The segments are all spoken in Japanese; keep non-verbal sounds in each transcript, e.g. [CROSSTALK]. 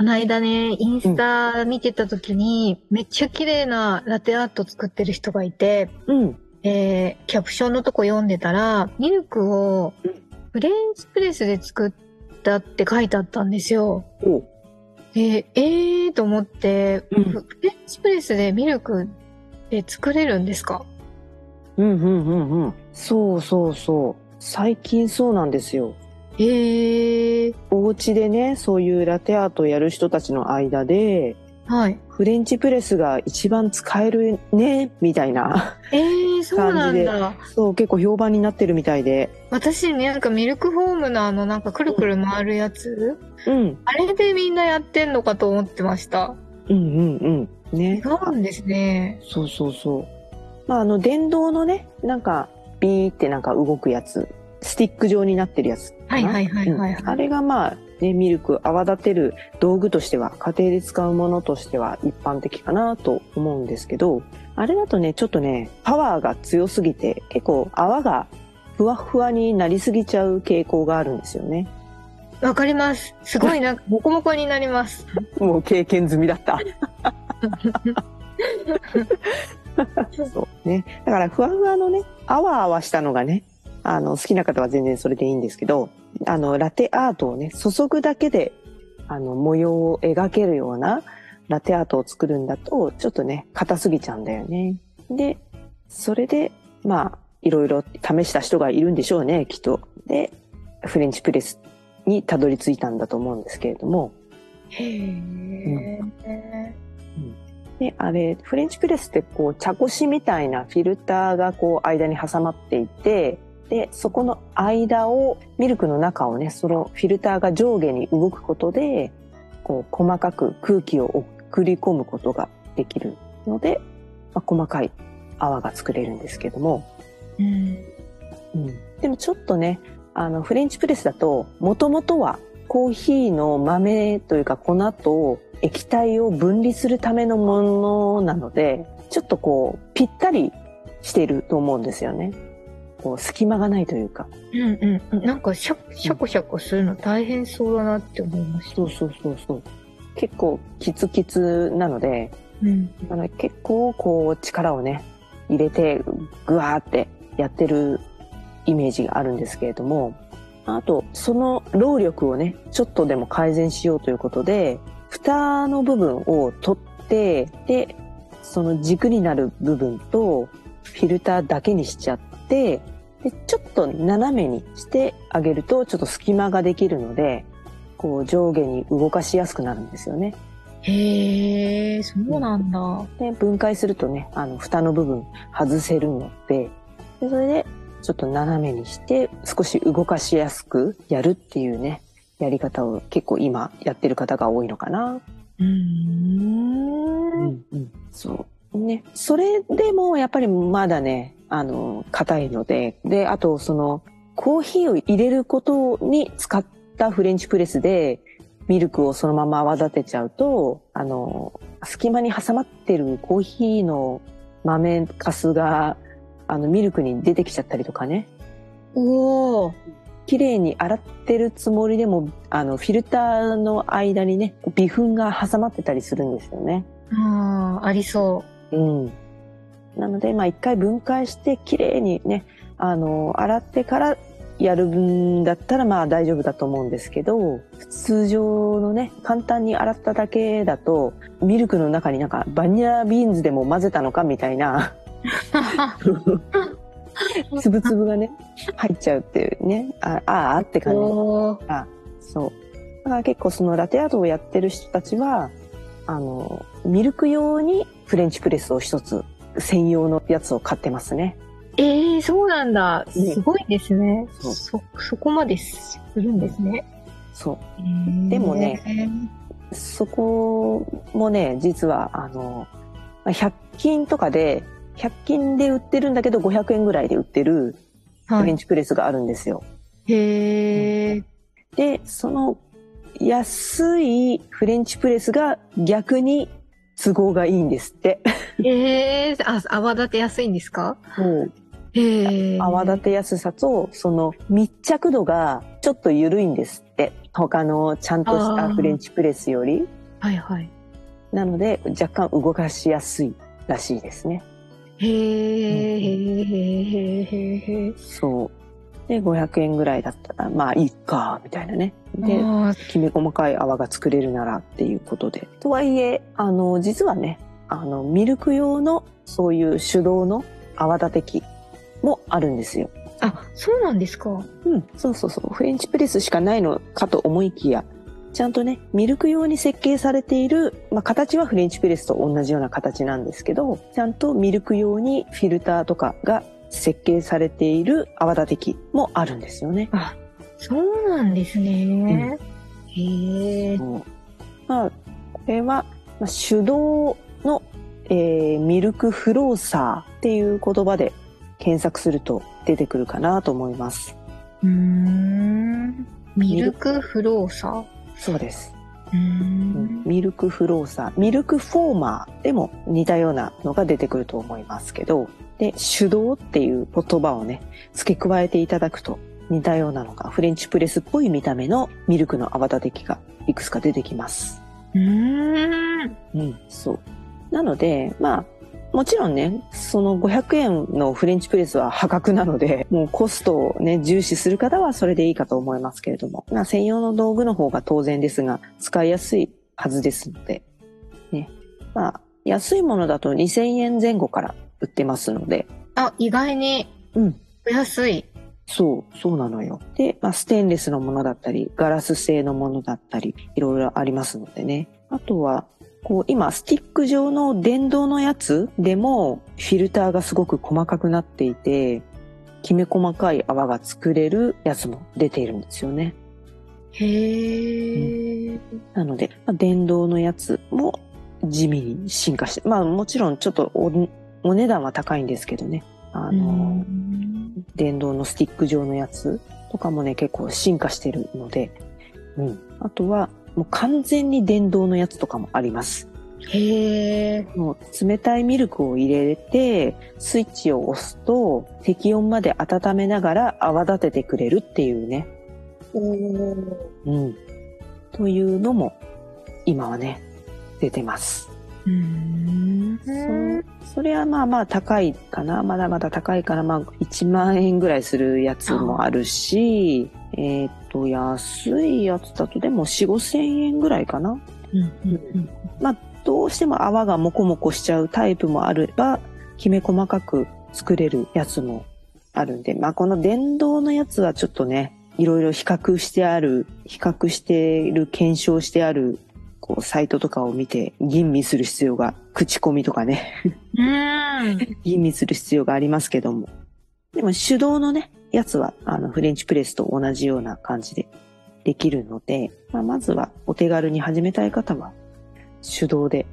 この間ね、インスタ見てた時に、めっちゃ綺麗なラテアート作ってる人がいて、うんえーキャプションのとこ読んでたら、ミルクをフレンチプレスで作ったって書いてあったんですよ。おで、えーと思って、うんフレンチプレスでミルクって作れるんですか？うんうんうんうん。そうそうそう。最近そうなんですよ。えー、お家でね、そういうラテアートをやる人たちの間で、はい。フレンチプレスが一番使えるね、みたいな。えー、そうなんだ。そう、結構評判になってるみたいで。私ね、なんかミルクフォームのあの、なんかくるくる回るやつ、うん。あれでみんなやってんのかと思ってました。うんうんうん。ね違。うんですね。そうそうそう。まあ、あの、電動のね、なんか、ビーってなんか動くやつ。スティック状になってるやつ。はいはいはいはいはいうんあれがまあ、ね、ミルク泡立てる道具としては、家庭で使うものとしては一般的かなと思うんですけど、あれだとね、ちょっとね、パワーが強すぎて、結構泡がふわふわになりすぎちゃう傾向があるんですよね。わかります。すごいなんか、ボコボコになります。[LAUGHS] もう経験済みだった。[LAUGHS] そうね。だからふわふわのね、あわあわしたのがね、あの、好きな方は全然それでいいんですけど、あの、ラテアートをね、注ぐだけで、あの、模様を描けるようなラテアートを作るんだと、ちょっとね、硬すぎちゃうんだよね。で、それで、まあ、いろいろ試した人がいるんでしょうね、きっと。で、フレンチプレスにたどり着いたんだと思うんですけれども、へー。で、あれ、フレンチプレスってこう、茶こしみたいなフィルターがこう、間に挟まっていて、で、そこの間を、ミルクの中をね、そのフィルターが上下に動くことで、こう、細かく空気を送り込むことができるので、まあ、細かい泡が作れるんですけども、うん。うん、でもちょっとね、あの、フレンチプレスだと、もともとはコーヒーの豆というか粉と液体を分離するためのものなので、ちょっとこう、ぴったりしていると思うんですよね。こう、隙間がないというか。うんうん。なんかシャ、シャコシャコするの大変そうだなって思いました。そうそうそうそう。結構キツキツなので、うん。あの結構こう力をね、入れてグワーってやってるイメージがあるんですけれども、あと、その労力をね、ちょっとでも改善しようということで、蓋の部分を取って、で、その軸になる部分とフィルターだけにしちゃって、で、ちょっと斜めにしてあげると、ちょっと隙間ができるので、こう上下に動かしやすくなるんですよね。へー、そうなんだ。で、分解するとね、あの、蓋の部分外せるので、でそれで、ちょっと斜めにして、少し動かしやすくやるっていうね、やり方を結構今やってる方が多いのかな。うーん。うん、そう。ね。それでもやっぱりまだね、あの、硬いので、で、あとその、コーヒーを入れることに使ったフレンチプレスで、ミルクをそのまま泡立てちゃうと、あの、隙間に挟まってるコーヒーの豆かすが、あの、ミルクに出てきちゃったりとかね。おー。綺麗に洗ってるつもりでも、あの、フィルターの間にね、微粉が挟まってたりするんですよね。あー、ありそうん。なので、まあ一回分解して綺麗にね、あの、洗ってからやるんだったらまあ大丈夫だと思うんですけど、通常のね、簡単に洗っただけだと、ミルクの中になんかバニラビーンズでも混ぜたのかみたいな、[LAUGHS] 粒々がね、入っちゃうっていうね。ああーって感じ。あそう。だから結構そのラテアートをやってる人たちは、あの、ミルク用にフレンチプレスを一つ専用のやつを買ってますね。ええそうなんだ。ねすごいですね。そうそ、そこまでするんですね。そう。でもねそこもね、実は、あの、まあ100均とかで、100均で売ってるんだけど500円ぐらいで売ってるはい。フレンチプレスがあるんですよ。へえ。で、その安いフレンチプレスが逆に都合がいいんですって。ええあ、泡立てやすいんですか？へえ。泡立てやすさと、その密着度がちょっと緩いんですって。他のちゃんとしたフレンチプレスより。はいはい。なので若干動かしやすいらしいですね。へえ、へえ、へえ、へえ。そう。で、500円ぐらいだったら、まあいいか、みたいなね。で、あきめ細かい泡が作れるならっていうことで。とはいえ、あの、実はね、あの、ミルク用のそういう手動の泡立て器もあるんですよ。ーあ、そうなんですか。うん、そうそうそう。フレンチプレスしかないのかと思いきや、ちゃんとね、ミルク用に設計されている、まあ、形はフレンチプレスと同じような形なんですけど、ちゃんとミルク用にフィルターとかが設計されている泡立て器もあるんですよね。あ、そうなんですね。へえ。そうまあ、これは、まあ、手動の、えーミルクフローサーっていう言葉で検索すると出てくるかなと思います。うーん。ミルクフローサー？そうです。ミルクフローサー、ミルクフォーマーでも似たようなのが出てくると思いますけど、で、手動っていう言葉をね、付け加えていただくと似たようなのがフレンチプレスっぽい見た目のミルクの泡立て器がいくつか出てきます。うーん。うん、そう。なので、まあ、もちろんね、その500円のフレンチプレスは破格なので、[LAUGHS] もうコストをね、重視する方はそれでいいかと思いますけれども、まあ専用の道具の方が当然ですが、使いやすいはずですので、ね。まあ、安いものだと2000円前後から売ってますので、あ、意外にうん。お安い。そう、そうなのよ。で、まあ、ステンレスのものだったり、ガラス製のものだったり、いろいろありますのでね。あとは、こう、今、スティック状の電動のやつでも、フィルターがすごく細かくなっていて、きめ細かい泡が作れるやつも出ているんですよね。へえ。なので、まあ、電動のやつも地味に進化して、まあもちろんちょっとおお値段は高いんですけどね。ああの、電動のスティック状のやつとかもね、結構進化してるので、うん。あとは、もう完全に電動のやつとかもあります。へえ。もう冷たいミルクを入れて、スイッチを押すと、適温まで温めながら泡立ててくれるっていうね。おーうん。というのも、今はね、出てます。うーん。そそれはまあまあ高いかな。まだまだ高いから、まあ1万円ぐらいするやつもあるし、えっ、と、安いやつだとでも4、5千円ぐらいかな。うんうんうんまあ、どうしても泡がモコモコしちゃうタイプもあれば、きめ細かく作れるやつもあるんで、まあこの電動のやつはちょっとね、いろいろ比較してある、比較している、検証してある、こう、サイトとかを見て、吟味する必要が、口コミとかね、うーん。[LAUGHS] 吟味する必要がありますけども。でも手動のね、やつは、あの、フレンチプレスと同じような感じでできるので、まあ、まずはお手軽に始めたい方は、手動で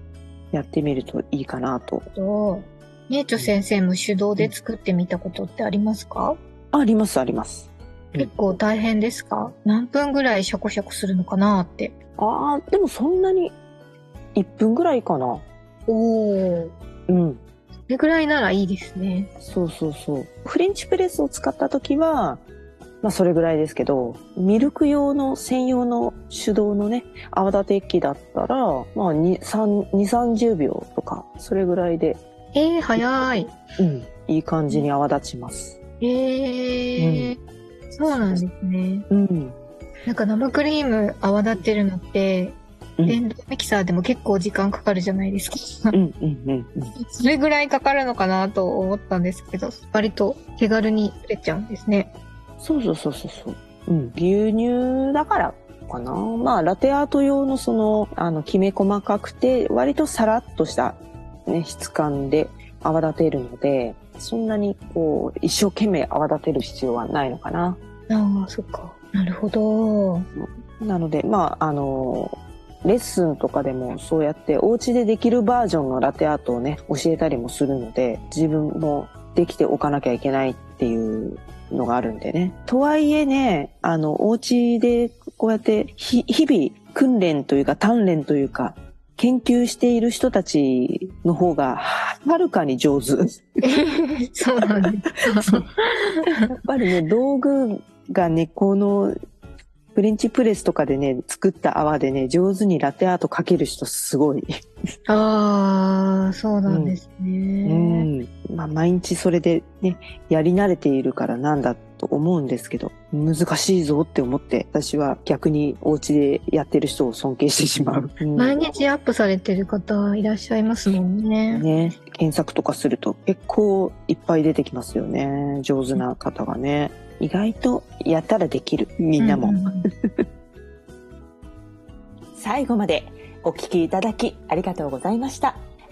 やってみるといいかなと。と、ねえちょ先生も手動で作ってみたことってありますか、ああります、あります。うん結構大変ですか？何分ぐらいシャコシャコするのかなって。ああ、でもそんなに1分ぐらいかな。おお。うん。それぐらいならいいですね。そうそうそう。フレンチプレスを使った時は、まあそれぐらいですけど、ミルク用の専用の手動のね、泡立て器だったら、まあ2、3、2、30秒とか、それぐらいで、えー、早い。うん、いい感じに泡立ちます。えー、そうなんですね。うん。なんか生クリーム泡立ってるのって、うん電動ミキサーでも結構時間かかるじゃないですか。うんうんうんうん。それぐらいかかるのかなと思ったんですけど、割と手軽に作れちゃうんですね。そうそうそうそうそう。うん。牛乳だからかな。まあ、ラテアート用のその、あの、きめ細かくて、割とサラッとした、ね、質感で泡立てるので、そんなにこう、一生懸命泡立てる必要はないのかな。ああ、そっか。なるほど。なので、まあ、あの、レッスンとかでもそうやってお家でできるバージョンのラテアートをね、教えたりもするので、自分もできておかなきゃいけないっていうのがあるんでね。とはいえね、あの、お家でこうやってひ日々訓練というか鍛錬というか、研究している人たちの方がはるかに上手。[LAUGHS] そうなんですか。やっぱりね、道具がね、このフレンチプレスとかでね、作った泡でね、上手にラテアートかける人すごい。ああ、そうなんですうね。ん。まあ、毎日それでね、やり慣れているからなんだと思うんですけど、難しいぞって思って、私は逆にお家でやってる人を尊敬してしまう。うん毎日アップされてる方いらっしゃいますもんね。ね、検索とかすると結構いっぱい出てきますよね。上手な方がね。意外とやったらできる。みんなも。ううん [LAUGHS] 最後までお聞きいただきありがとうございました。